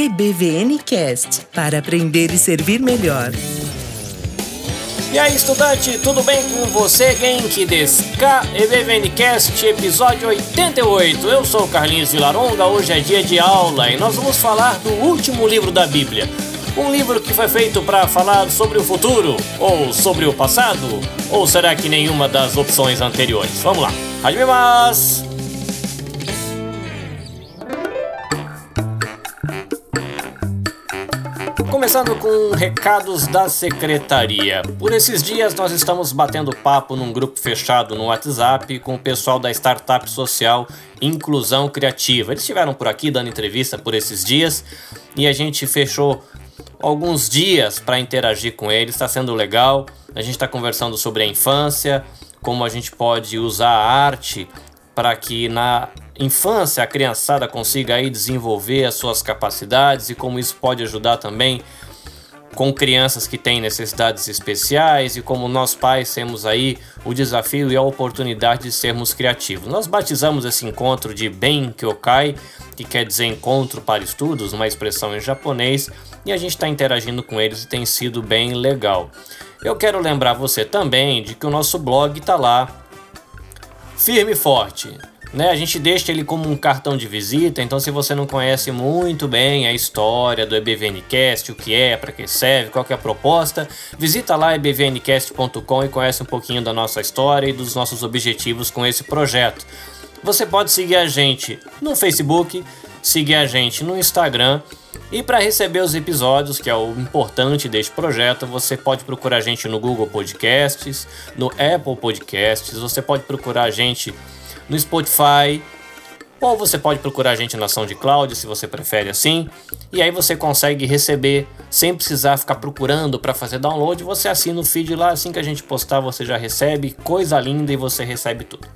EBVNcast para aprender e servir melhor. E aí, estudante, tudo bem com você? Genki desu ka? EBVNcast, episódio 88. Eu sou o Carlinhos Vilaronga, hoje é dia de aula e nós vamos falar do último livro da Bíblia. Um livro que foi feito para falar sobre o futuro ou sobre o passado? Ou será que nenhuma das opções anteriores? Vamos lá. Hajimemasu! Começando com recados da secretaria. Por esses dias nós estamos batendo papo num grupo fechado no WhatsApp com o pessoal da startup social Inclusão Criativa. Eles estiveram por aqui dando entrevista por esses dias e a gente fechou alguns dias para interagir com eles. Está sendo legal. A gente está conversando sobre a infância, como a gente pode usar a arte para que na infância a criançada consiga aí desenvolver as suas capacidades e como isso pode ajudar também com crianças que têm necessidades especiais e como nós pais temos aí o desafio e a oportunidade de sermos criativos. Nós batizamos esse encontro de Ben Kyokai, que quer dizer encontro para estudos, uma expressão em japonês, e a gente está interagindo com eles e tem sido bem legal. Eu quero lembrar você também de que o nosso blog está lá, firme e forte né? A gente deixa ele como um cartão de visita, então se você não conhece muito bem a história do EBVNcast, o que é, para que serve, qual que é a proposta, visita lá ebvncast.com e conhece um pouquinho da nossa história e dos nossos objetivos com esse projeto. Você pode seguir a gente no Facebook, seguir a gente no Instagram e para receber os episódios, que é o importante deste projeto, você pode procurar a gente no Google Podcasts, no Apple Podcasts, você pode procurar a gente no Spotify, ou você pode procurar a gente na SoundCloud, se você prefere assim, e aí você consegue receber sem precisar ficar procurando para fazer download. Você assina o feed lá, assim que a gente postar, você já recebe, coisa linda e você recebe tudo.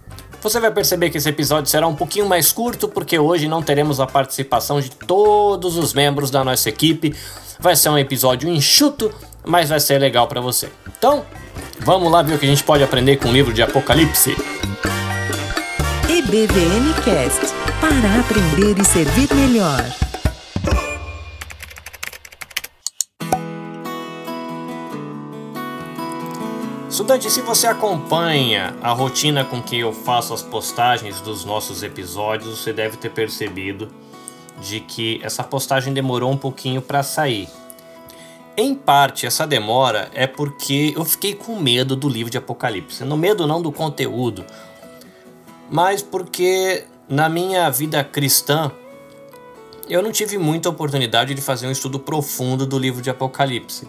Você vai perceber que esse episódio será um pouquinho mais curto, porque hoje não teremos a participação de todos os membros da nossa equipe. Vai ser um episódio enxuto, mas vai ser legal para você. Então, vamos lá ver o que a gente pode aprender com o livro de Apocalipse. EBVNcast para aprender e servir melhor. Estudante, se você acompanha a rotina com que eu faço as postagens dos nossos episódios, você deve ter percebido de que essa postagem demorou um pouquinho para sair. Em parte, essa demora é porque eu fiquei com medo do livro de Apocalipse. No medo não do conteúdo, mas porque na minha vida cristã eu não tive muita oportunidade de fazer um estudo profundo do livro de Apocalipse.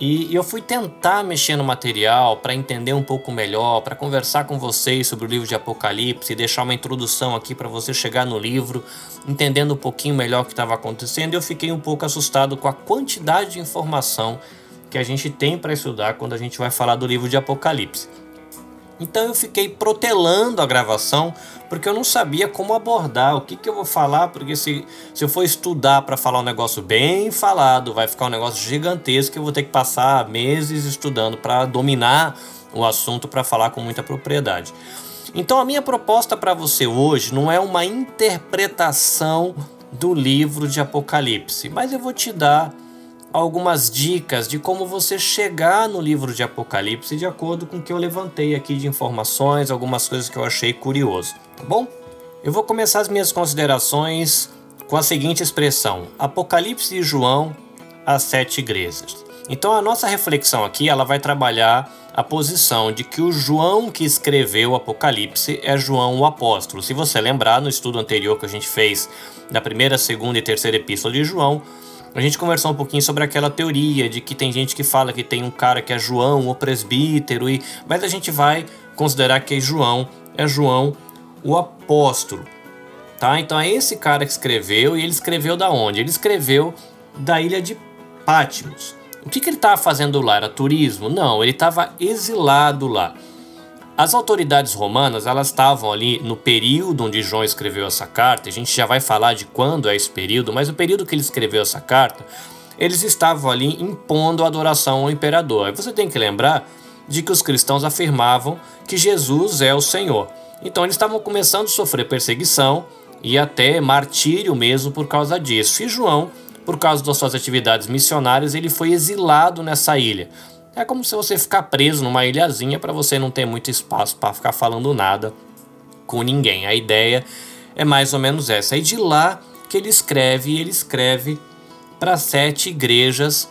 E eu fui tentar mexer no material para entender um pouco melhor, para conversar com vocês sobre o livro de Apocalipse, deixar uma introdução aqui para você chegar no livro, entendendo um pouquinho melhor o que estava acontecendo. E eu fiquei um pouco assustado com a quantidade de informação que a gente tem para estudar quando a gente vai falar do livro de Apocalipse. Então eu fiquei protelando a gravação porque eu não sabia como abordar, o que, que eu vou falar, porque se, se eu for estudar para falar um negócio bem falado, vai ficar um negócio gigantesco que eu vou ter que passar meses estudando para dominar o assunto para falar com muita propriedade. Então a minha proposta para você hoje não é uma interpretação do livro de Apocalipse, mas eu vou te dar algumas dicas de como você chegar no livro de Apocalipse de acordo com o que eu levantei aqui de informações, algumas coisas que eu achei curioso, tá bom? Eu vou começar as minhas considerações com a seguinte expressão: Apocalipse de João às sete igrejas. Então a nossa reflexão aqui ela vai trabalhar a posição de que o João que escreveu o Apocalipse é João o apóstolo. Se você lembrar no estudo anterior que a gente fez da primeira, segunda e terceira epístola de João, a gente conversou um pouquinho sobre aquela teoria de que tem gente que fala que tem um cara que é João, o presbítero, e mas a gente vai considerar que João é João o apóstolo. Tá? Então é esse cara que escreveu e ele escreveu da onde? Ele escreveu da ilha de Patmos. O que, que ele estava fazendo lá? Era turismo? Não, ele estava exilado lá. As autoridades romanas elas estavam ali no período onde João escreveu essa carta. A gente já vai falar de quando é esse período, mas o período que ele escreveu essa carta, eles estavam ali impondo adoração ao imperador. E você tem que lembrar de que os cristãos afirmavam que Jesus é o Senhor. Então eles estavam começando a sofrer perseguição e até martírio mesmo por causa disso. E João por causa das suas atividades missionárias, ele foi exilado nessa ilha. É como se você ficar preso numa ilhazinha para você não ter muito espaço para ficar falando nada com ninguém. A ideia é mais ou menos essa. E de lá que ele escreve, ele escreve para sete igrejas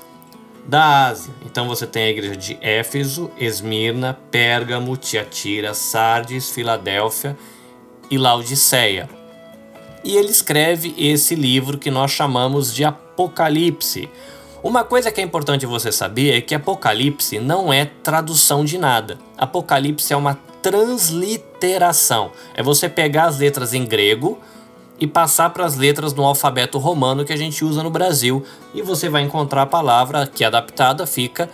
da Ásia. Então você tem a igreja de Éfeso, Esmirna, Pérgamo, Tiatira, Sardes, Filadélfia e Laodiceia. E ele escreve esse livro que nós chamamos de Apocalipse. Uma coisa que é importante você saber é que Apocalipse não é tradução de nada. Apocalipse é uma transliteração. É você pegar as letras em grego e passar para as letras no alfabeto romano que a gente usa no Brasil e você vai encontrar a palavra que adaptada fica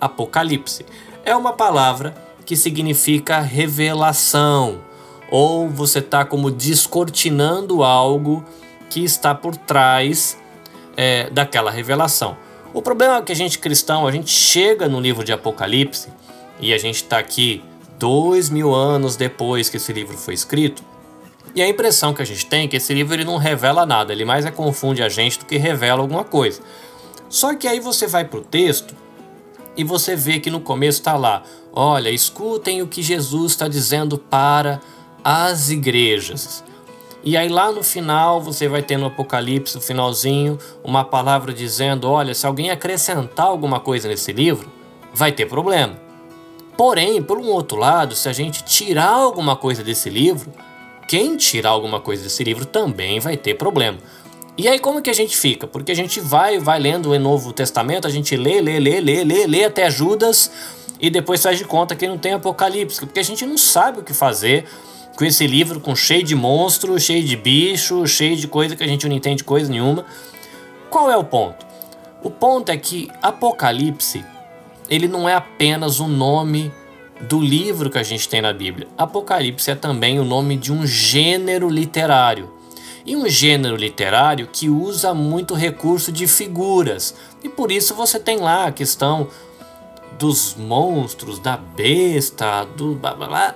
Apocalipse. É uma palavra que significa revelação ou você está como descortinando algo que está por trás é, daquela revelação. O problema é que a gente cristão, a gente chega no livro de Apocalipse e a gente está aqui dois mil anos depois que esse livro foi escrito e a impressão que a gente tem é que esse livro ele não revela nada, ele mais é confunde a gente do que revela alguma coisa. Só que aí você vai para o texto e você vê que no começo está lá: olha, escutem o que Jesus está dizendo para as igrejas. E aí lá no final você vai ter no Apocalipse, no finalzinho, uma palavra dizendo: olha, se alguém acrescentar alguma coisa nesse livro, vai ter problema. Porém, por um outro lado, se a gente tirar alguma coisa desse livro, quem tirar alguma coisa desse livro também vai ter problema. E aí como que a gente fica? Porque a gente vai, vai lendo o Novo Testamento, a gente lê, lê, lê, lê, lê, lê até Judas e depois faz de conta que não tem Apocalipse, porque a gente não sabe o que fazer com esse livro com cheio de monstro, cheio de bicho, cheio de coisa que a gente não entende coisa nenhuma. Qual é o ponto? O ponto é que Apocalipse ele não é apenas o nome do livro que a gente tem na Bíblia. Apocalipse é também o nome de um gênero literário. E um gênero literário que usa muito recurso de figuras. E por isso você tem lá a questão dos monstros, da besta, do blá blá blá.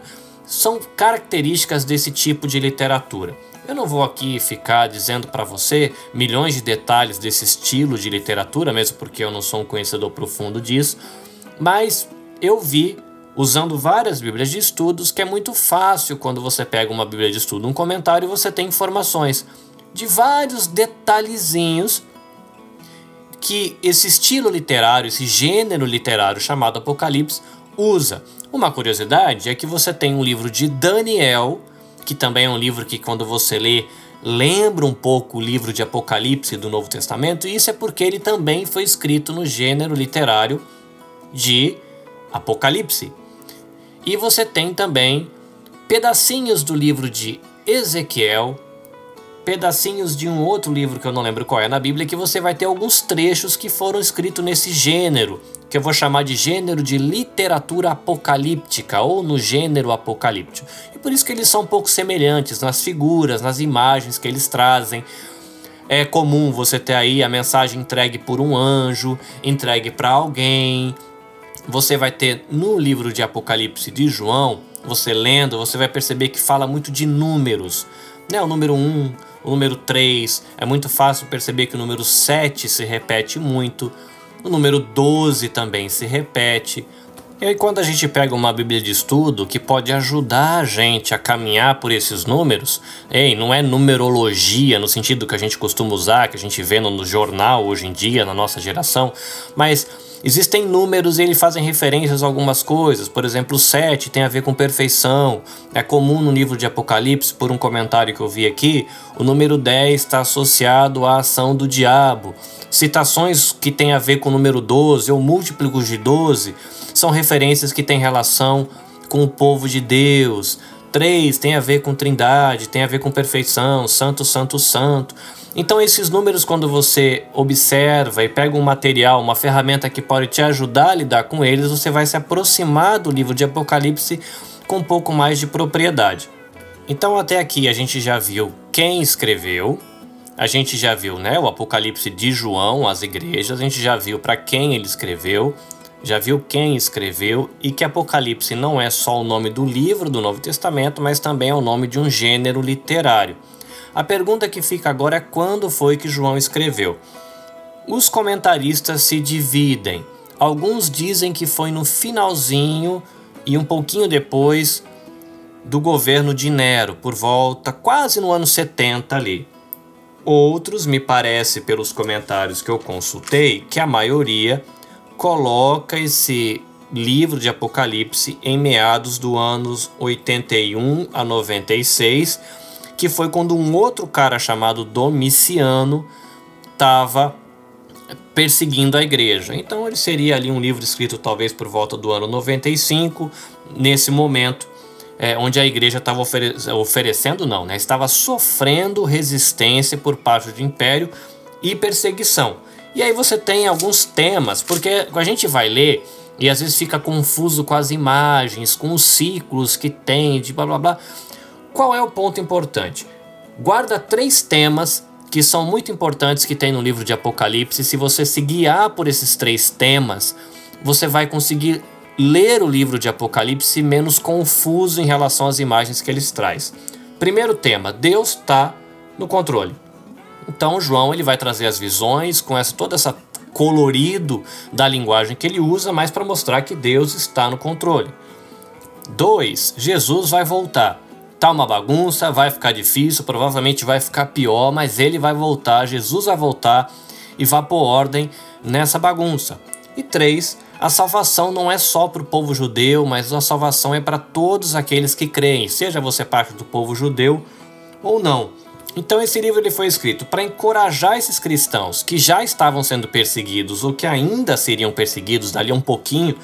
São características desse tipo de literatura. Eu não vou aqui ficar dizendo para você milhões de detalhes desse estilo de literatura, mesmo porque eu não sou um conhecedor profundo disso, mas eu vi usando várias Bíblias de estudos, que é muito fácil quando você pega uma Bíblia de estudo, um comentário você tem informações de vários detalhezinhos que esse estilo literário, esse gênero literário chamado Apocalipse usa. Uma curiosidade é que você tem um livro de Daniel, que também é um livro que quando você lê lembra um pouco o livro de Apocalipse do Novo Testamento, e isso é porque ele também foi escrito no gênero literário de Apocalipse. E você tem também pedacinhos do livro de Ezequiel, pedacinhos de um outro livro que eu não lembro qual é na Bíblia, que você vai ter alguns trechos que foram escritos nesse gênero, que eu vou chamar de gênero de literatura apocalíptica ou no gênero apocalíptico. E por isso que eles são um pouco semelhantes nas figuras, nas imagens que eles trazem. É comum você ter aí a mensagem entregue por um anjo, entregue para alguém, você vai ter no livro de Apocalipse de João, você lendo, você vai perceber que fala muito de números. Né? O número 1, o número 3, é muito fácil perceber que o número 7 se repete muito, o número 12 também se repete. E aí, quando a gente pega uma Bíblia de estudo que pode ajudar a gente a caminhar por esses números, ei, não é numerologia no sentido que a gente costuma usar, que a gente vê no jornal hoje em dia, na nossa geração, mas Existem números e eles fazem referências a algumas coisas. Por exemplo, o 7 tem a ver com perfeição. É comum no livro de Apocalipse, por um comentário que eu vi aqui, o número 10 está associado à ação do diabo. Citações que têm a ver com o número 12 ou múltiplos de 12 são referências que têm relação com o povo de Deus. 3 tem a ver com trindade, tem a ver com perfeição, santo, santo, santo. Então, esses números, quando você observa e pega um material, uma ferramenta que pode te ajudar a lidar com eles, você vai se aproximar do livro de Apocalipse com um pouco mais de propriedade. Então, até aqui a gente já viu quem escreveu, a gente já viu né, o Apocalipse de João, as igrejas, a gente já viu para quem ele escreveu, já viu quem escreveu e que Apocalipse não é só o nome do livro do Novo Testamento, mas também é o nome de um gênero literário. A pergunta que fica agora é quando foi que João escreveu. os comentaristas se dividem. Alguns dizem que foi no finalzinho e um pouquinho depois do governo de Nero, por volta quase no ano 70 ali. Outros, me parece pelos comentários que eu consultei, que a maioria coloca esse livro de Apocalipse em meados do anos 81 a 96, que foi quando um outro cara chamado Domiciano estava perseguindo a igreja. Então ele seria ali um livro escrito talvez por volta do ano 95, nesse momento é, onde a igreja estava ofere oferecendo, não, né? Estava sofrendo resistência por parte do império e perseguição. E aí você tem alguns temas, porque a gente vai ler e às vezes fica confuso com as imagens, com os ciclos que tem, de blá blá blá. Qual é o ponto importante? Guarda três temas que são muito importantes que tem no livro de Apocalipse. Se você se guiar por esses três temas, você vai conseguir ler o livro de Apocalipse menos confuso em relação às imagens que eles traz. Primeiro tema: Deus está no controle. Então João ele vai trazer as visões com essa toda essa colorido da linguagem que ele usa, mas para mostrar que Deus está no controle. 2. Jesus vai voltar. Tá uma bagunça, vai ficar difícil, provavelmente vai ficar pior, mas ele vai voltar, Jesus vai voltar e vai pôr ordem nessa bagunça. E 3. A salvação não é só para o povo judeu, mas a salvação é para todos aqueles que creem, seja você parte do povo judeu ou não. Então esse livro ele foi escrito para encorajar esses cristãos que já estavam sendo perseguidos ou que ainda seriam perseguidos dali um pouquinho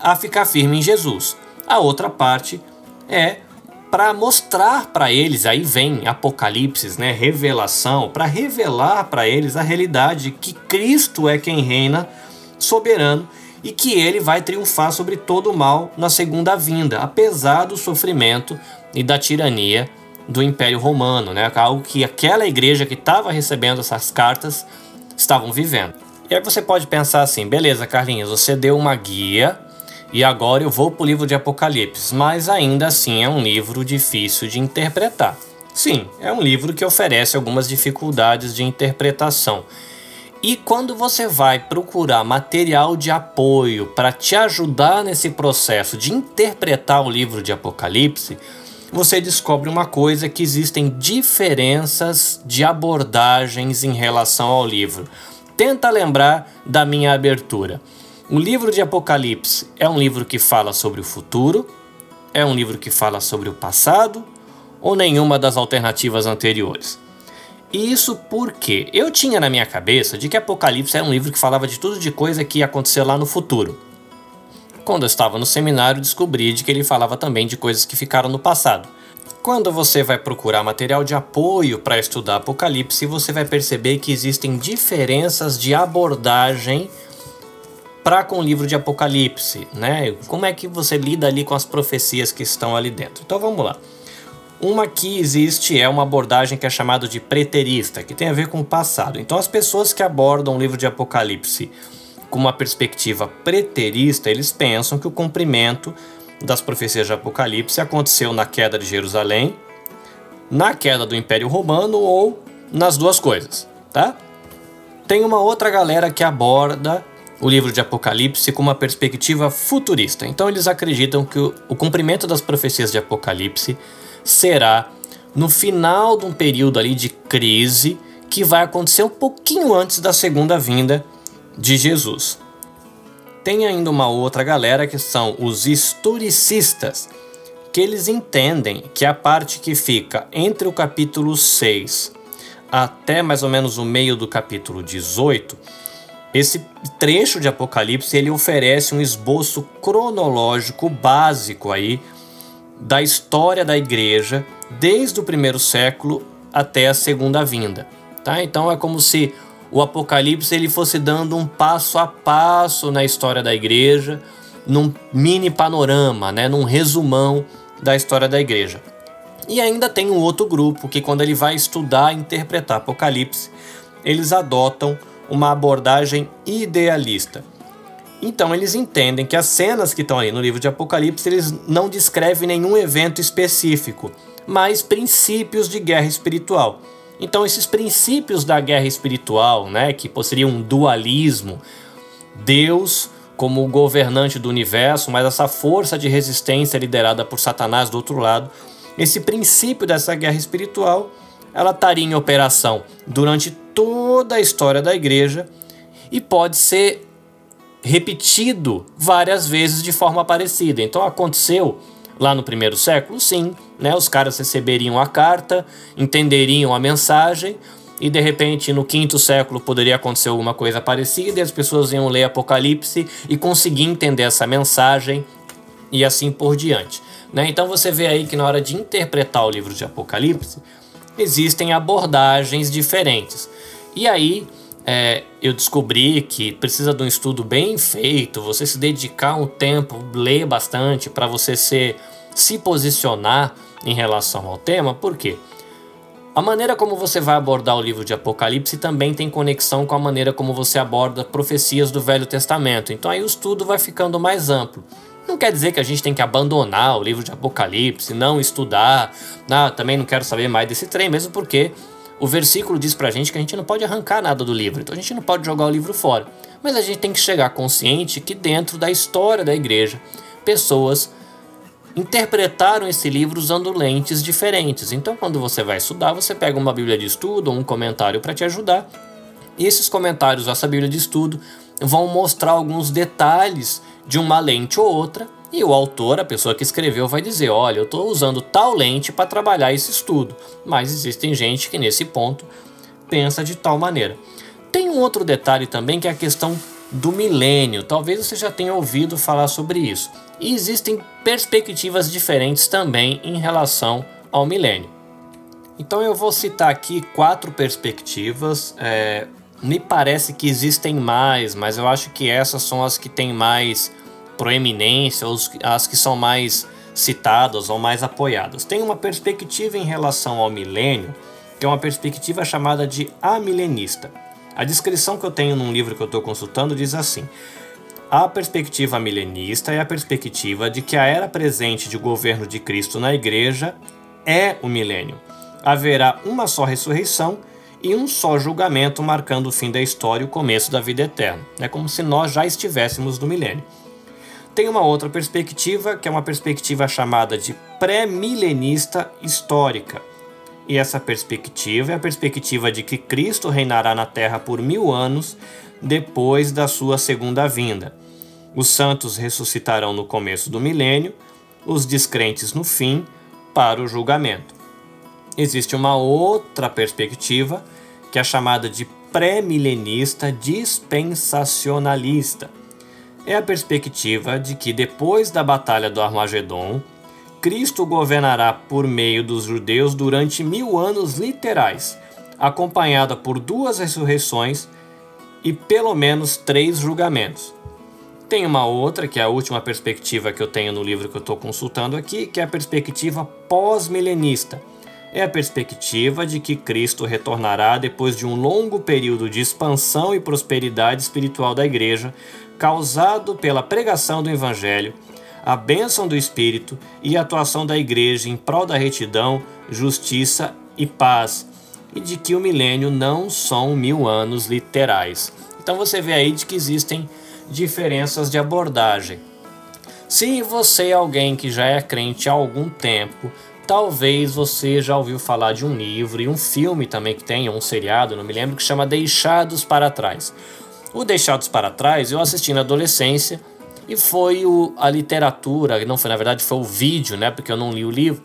a ficar firme em Jesus. A outra parte é para mostrar para eles, aí vem Apocalipse, né, revelação, para revelar para eles a realidade que Cristo é quem reina soberano e que ele vai triunfar sobre todo o mal na segunda vinda, apesar do sofrimento e da tirania do Império Romano, né? algo que aquela igreja que estava recebendo essas cartas estavam vivendo. E aí você pode pensar assim, beleza, Carlinhos, você deu uma guia e agora eu vou para o livro de Apocalipse, mas ainda assim é um livro difícil de interpretar. Sim, é um livro que oferece algumas dificuldades de interpretação. E quando você vai procurar material de apoio para te ajudar nesse processo de interpretar o livro de Apocalipse, você descobre uma coisa que existem diferenças de abordagens em relação ao livro. Tenta lembrar da minha abertura. O livro de Apocalipse é um livro que fala sobre o futuro, é um livro que fala sobre o passado ou nenhuma das alternativas anteriores. Isso porque eu tinha na minha cabeça de que Apocalipse era um livro que falava de tudo de coisa que ia acontecer lá no futuro. Quando eu estava no seminário, descobri de que ele falava também de coisas que ficaram no passado. Quando você vai procurar material de apoio para estudar Apocalipse, você vai perceber que existem diferenças de abordagem para com o livro de Apocalipse, né? Como é que você lida ali com as profecias que estão ali dentro? Então vamos lá. Uma que existe é uma abordagem que é chamada de preterista, que tem a ver com o passado. Então as pessoas que abordam o livro de Apocalipse com uma perspectiva preterista, eles pensam que o cumprimento das profecias de Apocalipse aconteceu na queda de Jerusalém, na queda do Império Romano ou nas duas coisas, tá? Tem uma outra galera que aborda o livro de Apocalipse com uma perspectiva futurista. Então eles acreditam que o, cumprimento das profecias de Apocalipse será no final de um período ali de crise que vai acontecer um pouquinho antes da segunda vinda de Jesus. Tem ainda uma outra galera que são os historicistas, que eles entendem que a parte que fica entre o capítulo 6 até mais ou menos o meio do capítulo 18, esse trecho de Apocalipse ele oferece um esboço cronológico básico aí da história da igreja desde o primeiro século até a segunda vinda, tá? Então é como se o Apocalipse ele fosse dando um passo a passo na história da igreja, num mini panorama, né, num resumão da história da igreja. E ainda tem um outro grupo que, quando ele vai estudar e interpretar Apocalipse, eles adotam uma abordagem idealista. Então eles entendem que as cenas que estão ali no livro de Apocalipse eles não descrevem nenhum evento específico, mas princípios de guerra espiritual. Então esses princípios da guerra espiritual, né, que seria um dualismo, Deus como o governante do universo, mas essa força de resistência liderada por Satanás do outro lado, esse princípio dessa guerra espiritual, ela estaria em operação durante toda a história da igreja e pode ser repetido várias vezes de forma parecida. Então aconteceu lá no primeiro século, sim, né? Os caras receberiam a carta, entenderiam a mensagem e de repente no quinto século poderia acontecer alguma coisa parecida e as pessoas iam ler Apocalipse e conseguir entender essa mensagem e assim por diante. Né? Então você vê aí que na hora de interpretar o livro de Apocalipse existem abordagens diferentes. E aí é, eu descobri que precisa de um estudo bem feito, você se dedicar um tempo, ler bastante para você ser, se posicionar em relação ao tema, por quê? A maneira como você vai abordar o livro de Apocalipse também tem conexão com a maneira como você aborda profecias do Velho Testamento. Então aí o estudo vai ficando mais amplo. Não quer dizer que a gente tem que abandonar o livro de Apocalipse, não estudar. Não, também não quero saber mais desse trem, mesmo porque o versículo diz pra gente que a gente não pode arrancar nada do livro, então a gente não pode jogar o livro fora. Mas a gente tem que chegar consciente que dentro da história da igreja, pessoas interpretaram esse livro usando lentes diferentes. Então, quando você vai estudar, você pega uma Bíblia de estudo ou um comentário para te ajudar. E esses comentários dessa Bíblia de estudo vão mostrar alguns detalhes de uma lente ou outra e o autor, a pessoa que escreveu, vai dizer: olha, eu estou usando tal lente para trabalhar esse estudo. Mas existem gente que nesse ponto pensa de tal maneira. Tem um outro detalhe também que é a questão do milênio. Talvez você já tenha ouvido falar sobre isso. E existem perspectivas diferentes também em relação ao milênio. Então eu vou citar aqui quatro perspectivas. É, me parece que existem mais, mas eu acho que essas são as que têm mais proeminência, as que são mais citadas ou mais apoiadas. Tem uma perspectiva em relação ao milênio, que é uma perspectiva chamada de amilenista. A descrição que eu tenho num livro que eu estou consultando diz assim: a perspectiva milenista é a perspectiva de que a era presente de governo de Cristo na igreja é o milênio. Haverá uma só ressurreição e um só julgamento marcando o fim da história e o começo da vida eterna. É como se nós já estivéssemos no milênio. Tem uma outra perspectiva, que é uma perspectiva chamada de pré-milenista histórica. E essa perspectiva é a perspectiva de que Cristo reinará na Terra por mil anos depois da sua segunda vinda. Os santos ressuscitarão no começo do milênio, os descrentes no fim, para o julgamento. Existe uma outra perspectiva, que é chamada de pré-milenista dispensacionalista é a perspectiva de que depois da Batalha do Armagedon, Cristo governará por meio dos judeus durante mil anos literais, acompanhada por duas ressurreições e pelo menos três julgamentos. Tem uma outra, que é a última perspectiva que eu tenho no livro que eu estou consultando aqui, que é a perspectiva pós-milenista. É a perspectiva de que Cristo retornará depois de um longo período de expansão e prosperidade espiritual da igreja, causado pela pregação do Evangelho, a bênção do Espírito e a atuação da Igreja em prol da retidão, justiça e paz, e de que o milênio não são mil anos literais. Então você vê aí de que existem diferenças de abordagem. Se você é alguém que já é crente há algum tempo, talvez você já ouviu falar de um livro e um filme também que tem, um seriado, não me lembro, que chama Deixados para Trás. O Deixados para Trás eu assisti na adolescência e foi o, a literatura, não foi na verdade, foi o vídeo, né? Porque eu não li o livro,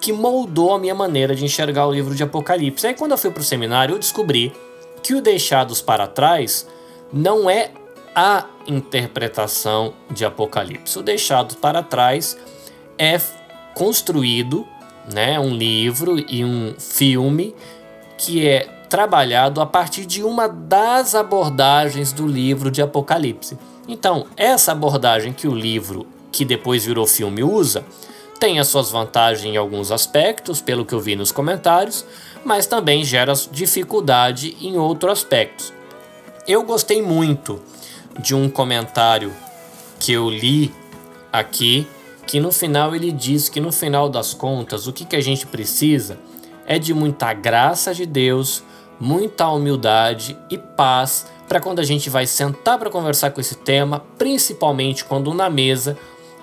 que moldou a minha maneira de enxergar o livro de Apocalipse. Aí quando eu fui para o seminário, eu descobri que o Deixados para Trás não é a interpretação de Apocalipse. O Deixados para Trás é construído, né, um livro e um filme que é trabalhado a partir de uma das abordagens do livro de Apocalipse. Então, essa abordagem que o livro, que depois virou filme, usa, tem as suas vantagens em alguns aspectos, pelo que eu vi nos comentários, mas também gera dificuldade em outros aspectos. Eu gostei muito de um comentário que eu li aqui, que no final ele diz que no final das contas o que, que a gente precisa é de muita graça de Deus, muita humildade e paz para quando a gente vai sentar para conversar com esse tema, principalmente quando na mesa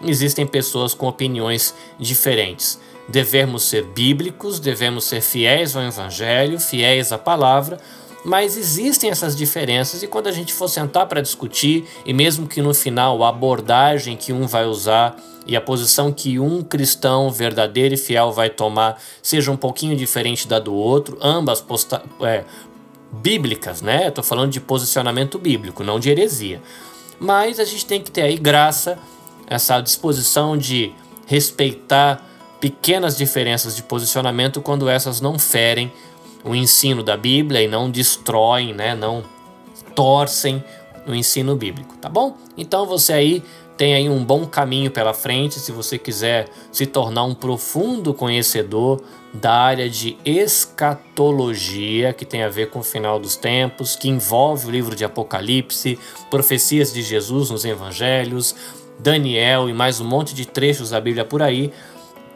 existem pessoas com opiniões diferentes. Devemos ser bíblicos, devemos ser fiéis ao Evangelho, fiéis à palavra, mas existem essas diferenças e quando a gente for sentar para discutir, e mesmo que no final a abordagem que um vai usar e a posição que um cristão verdadeiro e fiel vai tomar seja um pouquinho diferente da do outro, ambas posta é, bíblicas, né? Estou falando de posicionamento bíblico, não de heresia. Mas a gente tem que ter aí graça, essa disposição de respeitar pequenas diferenças de posicionamento quando essas não ferem o ensino da Bíblia e não destroem, né? Não torcem o ensino bíblico, tá bom? Então você aí tem aí um bom caminho pela frente se você quiser se tornar um profundo conhecedor da área de escatologia, que tem a ver com o final dos tempos, que envolve o livro de Apocalipse, profecias de Jesus nos evangelhos, Daniel e mais um monte de trechos da Bíblia por aí.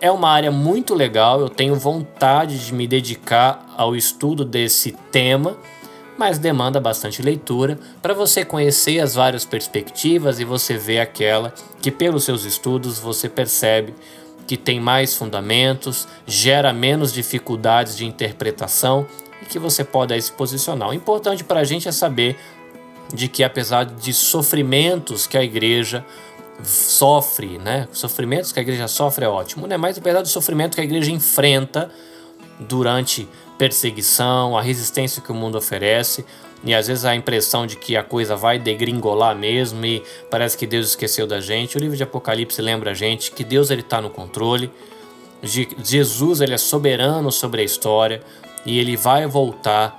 É uma área muito legal, eu tenho vontade de me dedicar ao estudo desse tema mas demanda bastante leitura para você conhecer as várias perspectivas e você ver aquela que, pelos seus estudos, você percebe que tem mais fundamentos, gera menos dificuldades de interpretação e que você pode aí se posicionar. O importante para a gente é saber de que, apesar de sofrimentos que a igreja sofre, né? Sofrimentos que a igreja sofre é ótimo, né? Mas apesar do sofrimento que a igreja enfrenta durante perseguição, a resistência que o mundo oferece, e às vezes a impressão de que a coisa vai degringolar mesmo e parece que Deus esqueceu da gente. O livro de Apocalipse lembra a gente que Deus ele está no controle, Jesus ele é soberano sobre a história e ele vai voltar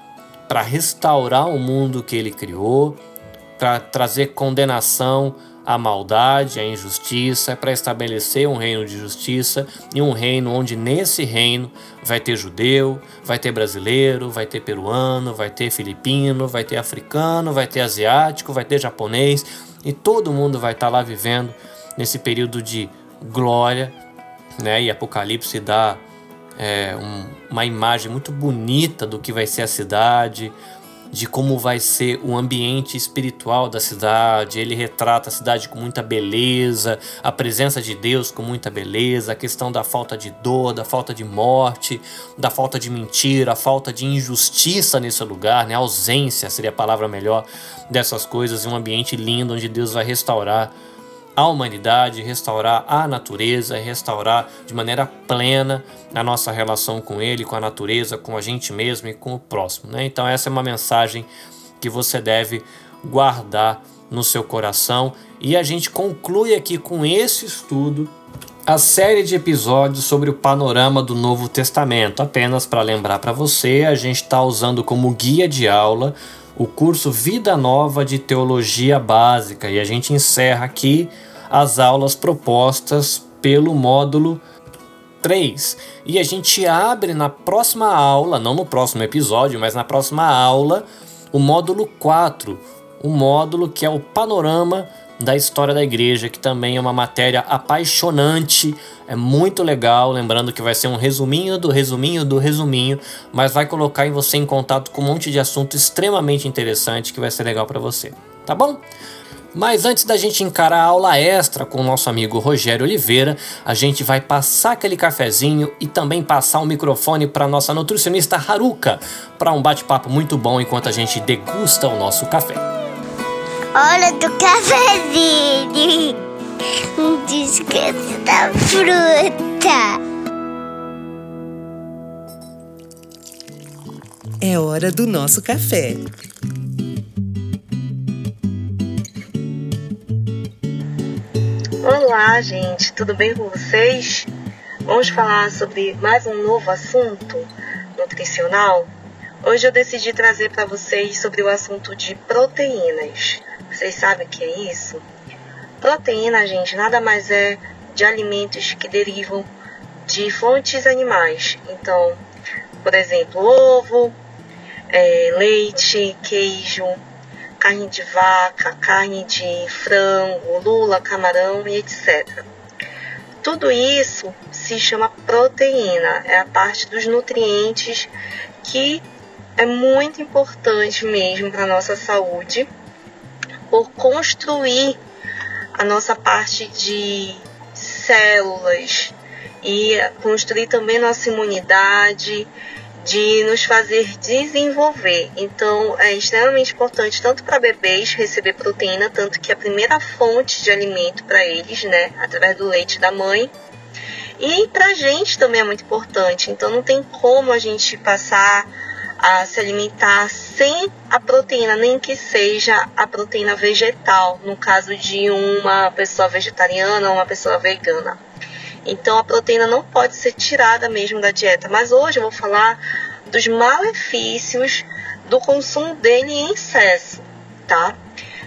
para restaurar o mundo que ele criou, para trazer condenação a maldade, a injustiça, é para estabelecer um reino de justiça e um reino onde nesse reino vai ter judeu, vai ter brasileiro, vai ter peruano, vai ter filipino, vai ter africano, vai ter asiático, vai ter japonês e todo mundo vai estar tá lá vivendo nesse período de glória, né? E Apocalipse dá é, um, uma imagem muito bonita do que vai ser a cidade, de como vai ser o ambiente espiritual da cidade. Ele retrata a cidade com muita beleza, a presença de Deus com muita beleza, a questão da falta de dor, da falta de morte, da falta de mentira, a falta de injustiça nesse lugar, né? A ausência seria a palavra melhor dessas coisas, um ambiente lindo onde Deus vai restaurar a humanidade, restaurar a natureza, restaurar de maneira plena a nossa relação com Ele, com a natureza, com a gente mesmo e com o próximo. Né? Então, essa é uma mensagem que você deve guardar no seu coração. E a gente conclui aqui com esse estudo a série de episódios sobre o panorama do Novo Testamento. Apenas para lembrar para você, a gente está usando como guia de aula o curso Vida Nova de Teologia Básica e a gente encerra aqui as aulas propostas pelo módulo 3. E a gente abre na próxima aula, não no próximo episódio, mas na próxima aula, o módulo 4, o módulo que é o panorama da história da igreja, que também é uma matéria apaixonante, é muito legal, lembrando que vai ser um resuminho do resuminho do resuminho, mas vai colocar em você em contato com um monte de assunto extremamente interessante que vai ser legal para você, tá bom? Mas antes da gente encarar a aula extra com o nosso amigo Rogério Oliveira, a gente vai passar aquele cafezinho e também passar o microfone para nossa nutricionista Haruka para um bate-papo muito bom enquanto a gente degusta o nosso café. Hora do cafezinho. Um descanso da fruta. É hora do nosso café. Olá, gente, tudo bem com vocês? Vamos falar sobre mais um novo assunto nutricional. Hoje eu decidi trazer para vocês sobre o assunto de proteínas. Vocês sabem o que é isso? Proteína, gente, nada mais é de alimentos que derivam de fontes animais. Então, por exemplo, ovo, é, leite, queijo, carne de vaca, carne de frango, lula, camarão e etc. Tudo isso se chama proteína, é a parte dos nutrientes que é muito importante mesmo para a nossa saúde, por construir a nossa parte de células e construir também nossa imunidade, de nos fazer desenvolver. Então, é extremamente importante tanto para bebês receber proteína, tanto que a primeira fonte de alimento para eles, né, através do leite da mãe. E para a gente também é muito importante. Então, não tem como a gente passar a se alimentar sem a proteína, nem que seja a proteína vegetal, no caso de uma pessoa vegetariana ou uma pessoa vegana. Então a proteína não pode ser tirada mesmo da dieta. Mas hoje eu vou falar dos malefícios do consumo dele em excesso, tá?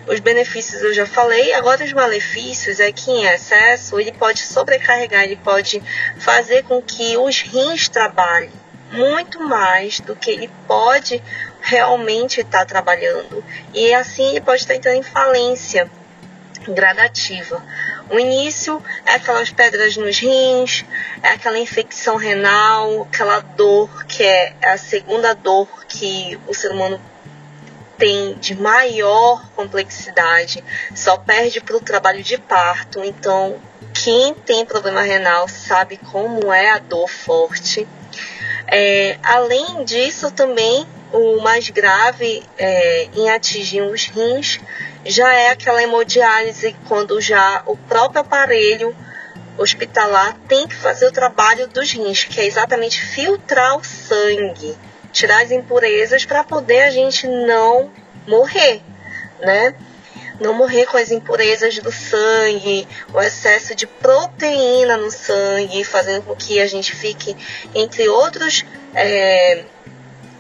Os benefícios eu já falei, agora os malefícios é que em excesso ele pode sobrecarregar, ele pode fazer com que os rins trabalhem muito mais do que ele pode realmente estar tá trabalhando. E assim ele pode estar entrando em falência gradativa. O início é aquelas pedras nos rins, é aquela infecção renal, aquela dor que é a segunda dor que o ser humano tem de maior complexidade, só perde para o trabalho de parto. Então, quem tem problema renal sabe como é a dor forte. É, além disso, também o mais grave é, em atingir os rins já é aquela hemodiálise quando já o próprio aparelho hospitalar tem que fazer o trabalho dos rins, que é exatamente filtrar o sangue, tirar as impurezas para poder a gente não morrer, né? Não morrer com as impurezas do sangue, o excesso de proteína no sangue, fazendo com que a gente fique, entre outros é,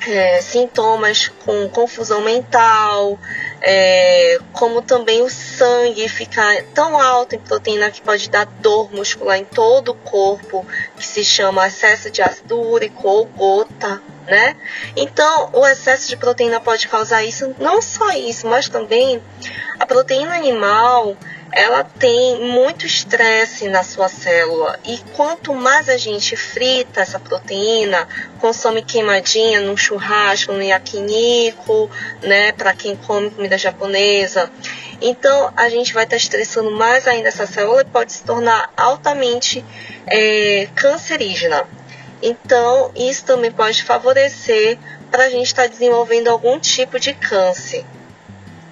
é, sintomas, com confusão mental, é, como também o sangue ficar tão alto em proteína que pode dar dor muscular em todo o corpo, que se chama excesso de ácido úrico ou gota, né? Então, o excesso de proteína pode causar isso, não só isso, mas também a proteína animal ela tem muito estresse na sua célula e quanto mais a gente frita essa proteína, consome queimadinha no churrasco, no yakiniku, né, para quem come comida japonesa, então a gente vai estar tá estressando mais ainda essa célula e pode se tornar altamente é, cancerígena. Então isso também pode favorecer para a gente estar tá desenvolvendo algum tipo de câncer.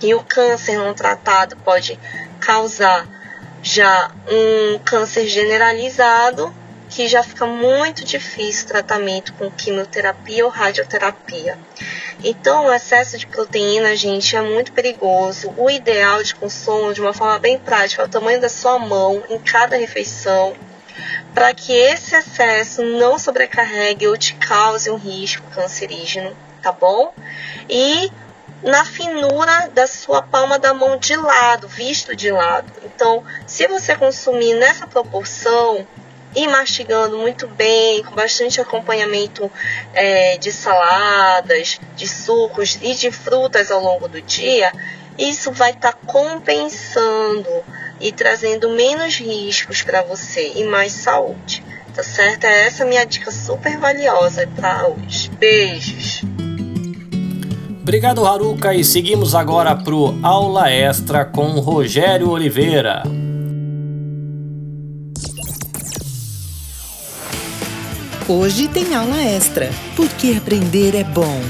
E o câncer não tratado pode causar já um câncer generalizado, que já fica muito difícil o tratamento com quimioterapia ou radioterapia. Então, o excesso de proteína, gente, é muito perigoso. O ideal de consumo, de uma forma bem prática, é o tamanho da sua mão em cada refeição, para que esse excesso não sobrecarregue ou te cause um risco cancerígeno, tá bom? E na finura da sua palma da mão de lado, visto de lado. Então, se você consumir nessa proporção e mastigando muito bem, com bastante acompanhamento é, de saladas, de sucos e de frutas ao longo do dia, isso vai estar tá compensando e trazendo menos riscos para você e mais saúde. Tá certo? É essa minha dica super valiosa para hoje. Beijos! Obrigado, Haruka, e seguimos agora pro Aula Extra com Rogério Oliveira. Hoje tem aula extra, porque aprender é bom.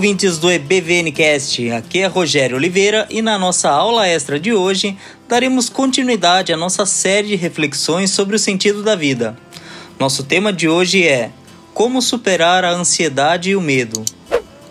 Ouvintes do EBVNcast. Aqui é Rogério Oliveira e na nossa aula extra de hoje daremos continuidade à nossa série de reflexões sobre o sentido da vida. Nosso tema de hoje é Como superar a ansiedade e o medo.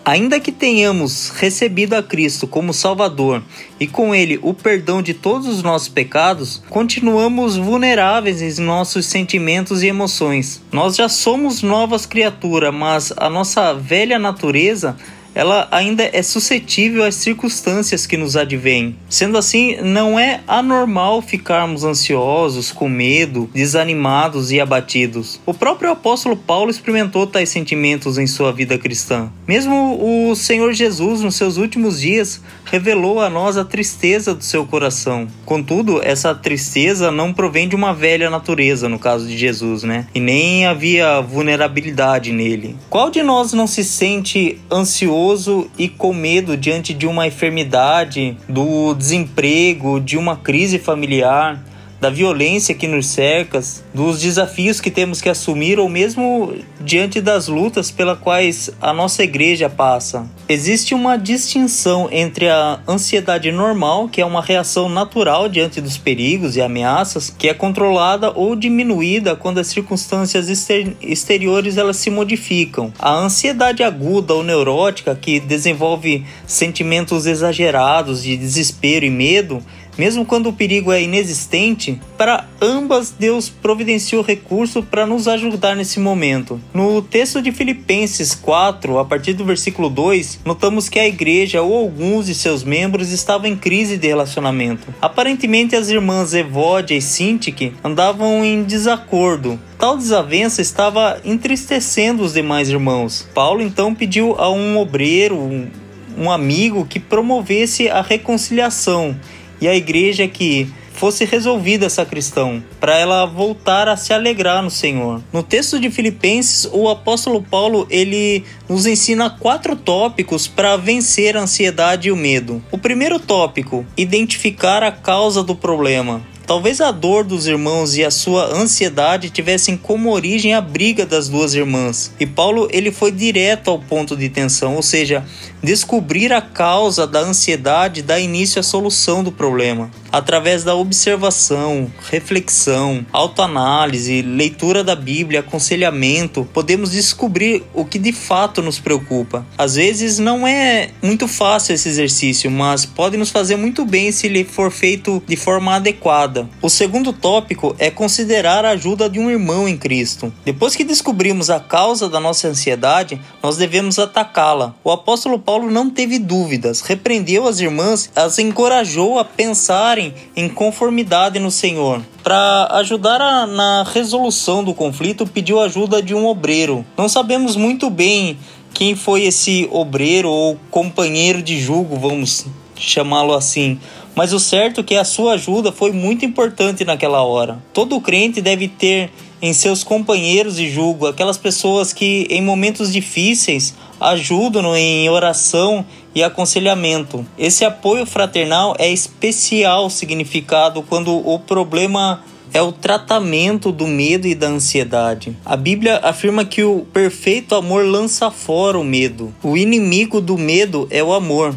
Ainda que tenhamos recebido a Cristo como Salvador e com ele o perdão de todos os nossos pecados, continuamos vulneráveis em nossos sentimentos e emoções. Nós já somos novas criaturas, mas a nossa velha natureza ela ainda é suscetível às circunstâncias que nos advêm. Sendo assim, não é anormal ficarmos ansiosos, com medo, desanimados e abatidos. O próprio apóstolo Paulo experimentou tais sentimentos em sua vida cristã. Mesmo o Senhor Jesus, nos seus últimos dias, revelou a nós a tristeza do seu coração. Contudo, essa tristeza não provém de uma velha natureza, no caso de Jesus, né? E nem havia vulnerabilidade nele. Qual de nós não se sente ansioso? E com medo diante de uma enfermidade, do desemprego, de uma crise familiar, da violência que nos cerca, dos desafios que temos que assumir ou mesmo diante das lutas pelas quais a nossa igreja passa. Existe uma distinção entre a ansiedade normal, que é uma reação natural diante dos perigos e ameaças, que é controlada ou diminuída quando as circunstâncias exter exteriores elas se modificam. A ansiedade aguda ou neurótica, que desenvolve sentimentos exagerados de desespero e medo, mesmo quando o perigo é inexistente, para ambas Deus providenciou recurso para nos ajudar nesse momento. No texto de Filipenses 4, a partir do versículo 2, notamos que a igreja ou alguns de seus membros estavam em crise de relacionamento. Aparentemente as irmãs Evódia e Sintique andavam em desacordo, Tal desavença estava entristecendo os demais irmãos. Paulo então pediu a um obreiro, um, um amigo, que promovesse a reconciliação e a igreja que fosse resolvida essa questão, para ela voltar a se alegrar no Senhor. No texto de Filipenses, o apóstolo Paulo ele nos ensina quatro tópicos para vencer a ansiedade e o medo. O primeiro tópico, identificar a causa do problema. Talvez a dor dos irmãos e a sua ansiedade tivessem como origem a briga das duas irmãs. E Paulo ele foi direto ao ponto de tensão, ou seja, descobrir a causa da ansiedade dá início à solução do problema. Através da observação, reflexão, autoanálise, leitura da Bíblia, aconselhamento, podemos descobrir o que de fato nos preocupa. Às vezes não é muito fácil esse exercício, mas pode nos fazer muito bem se ele for feito de forma adequada O segundo tópico é considerar a ajuda de um irmão em Cristo. Depois que descobrimos a causa da nossa ansiedade, nós devemos atacá-la. O apóstolo Paulo não teve dúvidas, repreendeu as irmãs, as encorajou a pensarem em conformidade no Senhor. Para ajudar a, na resolução do conflito, pediu ajuda de um obreiro. Não sabemos muito bem quem foi esse obreiro ou companheiro de julgo, vamos chamá-lo assim mas o certo é que a sua ajuda foi muito importante naquela hora. Todo crente deve ter em seus companheiros de julgo aquelas pessoas que em momentos difíceis ajudam em oração e aconselhamento. Esse apoio fraternal é especial significado quando o problema é o tratamento do medo e da ansiedade. A Bíblia afirma que o perfeito amor lança fora o medo. O inimigo do medo é o amor.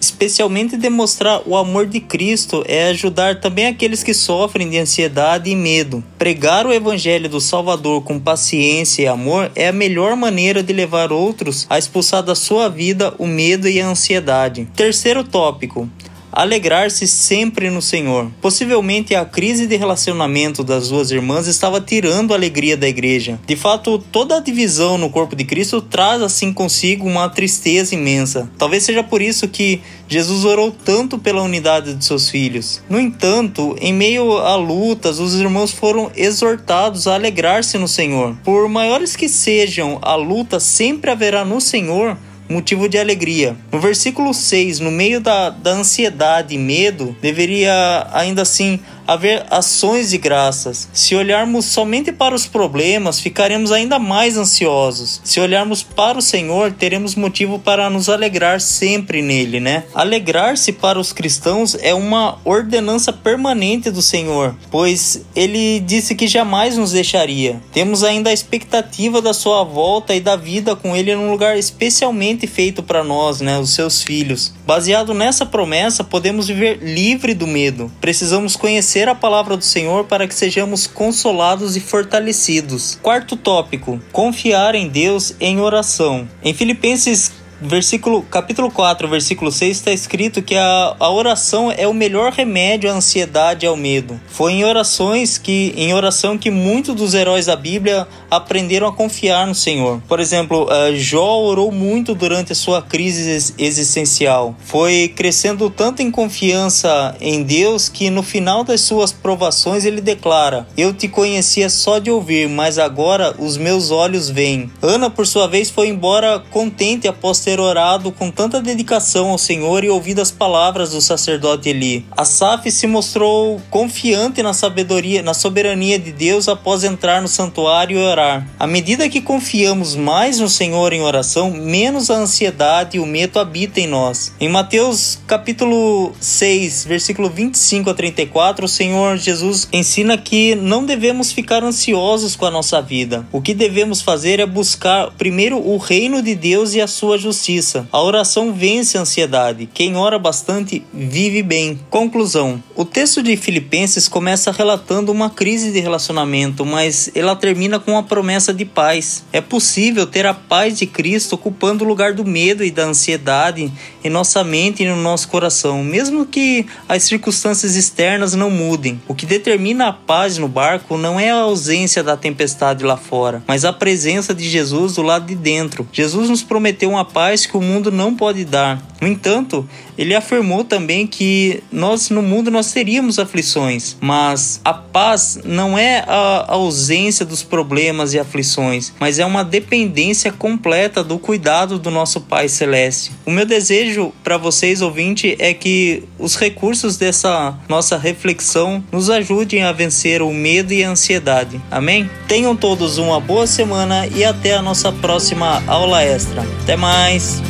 Especialmente demonstrar o amor de Cristo é ajudar também aqueles que sofrem de ansiedade e medo. Pregar o evangelho do Salvador com paciência e amor é a melhor maneira de levar outros a expulsar da sua vida o medo e a ansiedade. Terceiro tópico: alegrar-se sempre no Senhor. Possivelmente a crise de relacionamento das duas irmãs estava tirando a alegria da igreja. De fato, toda a divisão no corpo de Cristo traz assim consigo uma tristeza imensa. Talvez seja por isso que Jesus orou tanto pela unidade de seus filhos. No entanto, em meio a lutas, os irmãos foram exortados a alegrar-se no Senhor. Por maiores que sejam a luta, sempre haverá no Senhor motivo de alegria. No versículo 6, no meio da, da ansiedade e medo, deveria ainda assim haver ações de graças. Se olharmos somente para os problemas, ficaremos ainda mais ansiosos. Se olharmos para o Senhor, teremos motivo para nos alegrar sempre nele, né? Alegrar-se para os cristãos é uma ordenança permanente do Senhor, pois ele disse que jamais nos deixaria. Temos ainda a expectativa da sua volta e da vida com ele num lugar especialmente feito para nós, né, os seus filhos. Baseado nessa promessa, podemos viver livre do medo. Precisamos conhecer a palavra do Senhor para que sejamos consolados e fortalecidos. Quarto tópico: confiar em Deus em oração. Em Filipenses versículo, capítulo 4, versículo 6 está escrito que a, a oração é o melhor remédio à ansiedade e ao medo. Foi em orações que em oração que muitos dos heróis da Bíblia aprenderam a confiar no Senhor. Por exemplo, uh, Jó orou muito durante a sua crise existencial. Foi crescendo tanto em confiança em Deus que no final das suas provações ele declara: Eu te conhecia só de ouvir, mas agora os meus olhos veem. Ana, por sua vez, foi embora contente após ter orado com tanta dedicação ao Senhor e ouvido as palavras do sacerdote Eli. Asaf se mostrou confiante na sabedoria, na soberania de Deus após entrar no santuário e orar. À medida que confiamos mais no Senhor em oração, menos a ansiedade e o medo habitam em nós. Em Mateus capítulo 6, versículo 25 a 34, o Senhor Jesus ensina que não devemos ficar ansiosos com a nossa vida. O que devemos fazer é buscar primeiro o reino de Deus e a sua justiça. A oração vence a ansiedade. Quem ora bastante vive bem. Conclusão: o texto de Filipenses começa relatando uma crise de relacionamento, mas ela termina com a promessa de paz. É possível ter a paz de Cristo ocupando o lugar do medo e da ansiedade em nossa mente e no nosso coração, mesmo que as circunstâncias externas não mudem. O que determina a paz no barco não é a ausência da tempestade lá fora, mas a presença de Jesus do lado de dentro. Jesus nos prometeu uma paz que o mundo não pode dar. No entanto, ele afirmou também que nós no mundo nós teríamos aflições, mas a paz não é a ausência dos problemas e aflições, mas é uma dependência completa do cuidado do nosso Pai celeste. O meu desejo para vocês ouvinte é que os recursos dessa nossa reflexão nos ajudem a vencer o medo e a ansiedade. Amém? Tenham todos uma boa semana e até a nossa próxima aula extra. Até mais.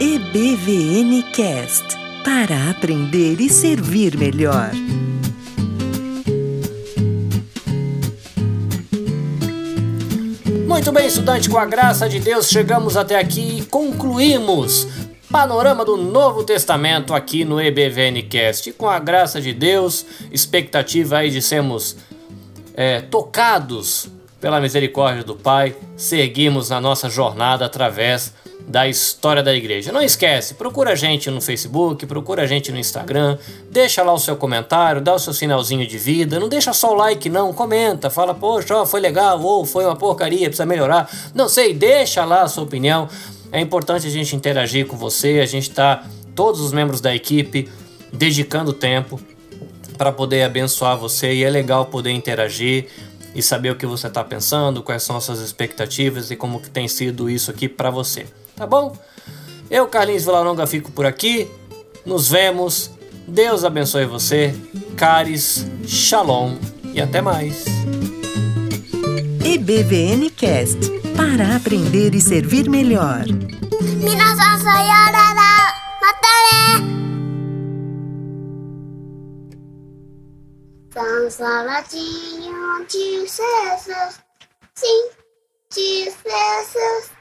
EBVN Cast para aprender e servir melhor. Muito bem, estudante, com a graça de Deus, chegamos até aqui e concluímos panorama do Novo Testamento aqui no EBVN Cast. E com a graça de Deus, expectativa aí de sermos é, tocados pela misericórdia do Pai, seguimos na nossa jornada através da história da igreja. Não esquece, procura a gente no Facebook, procura a gente no Instagram, deixa lá o seu comentário, dá o seu sinalzinho de vida, não deixa só o like não, comenta, fala, poxa, foi legal, ou foi uma porcaria, precisa melhorar. Não sei, deixa lá a sua opinião. É importante a gente interagir com você, a gente está, todos os membros da equipe, dedicando tempo para poder abençoar você e é legal poder interagir e saber o que você está pensando, quais são as suas expectativas e como que tem sido isso aqui para você tá bom? Eu, Carlinhos Vilaronga, fico por aqui. Nos vemos. Deus abençoe você. Caris, Shalom e até mais. EBVN Cast para aprender e servir melhor. Minasan sayonara. Mata ne. Jesus, sim, Jesus.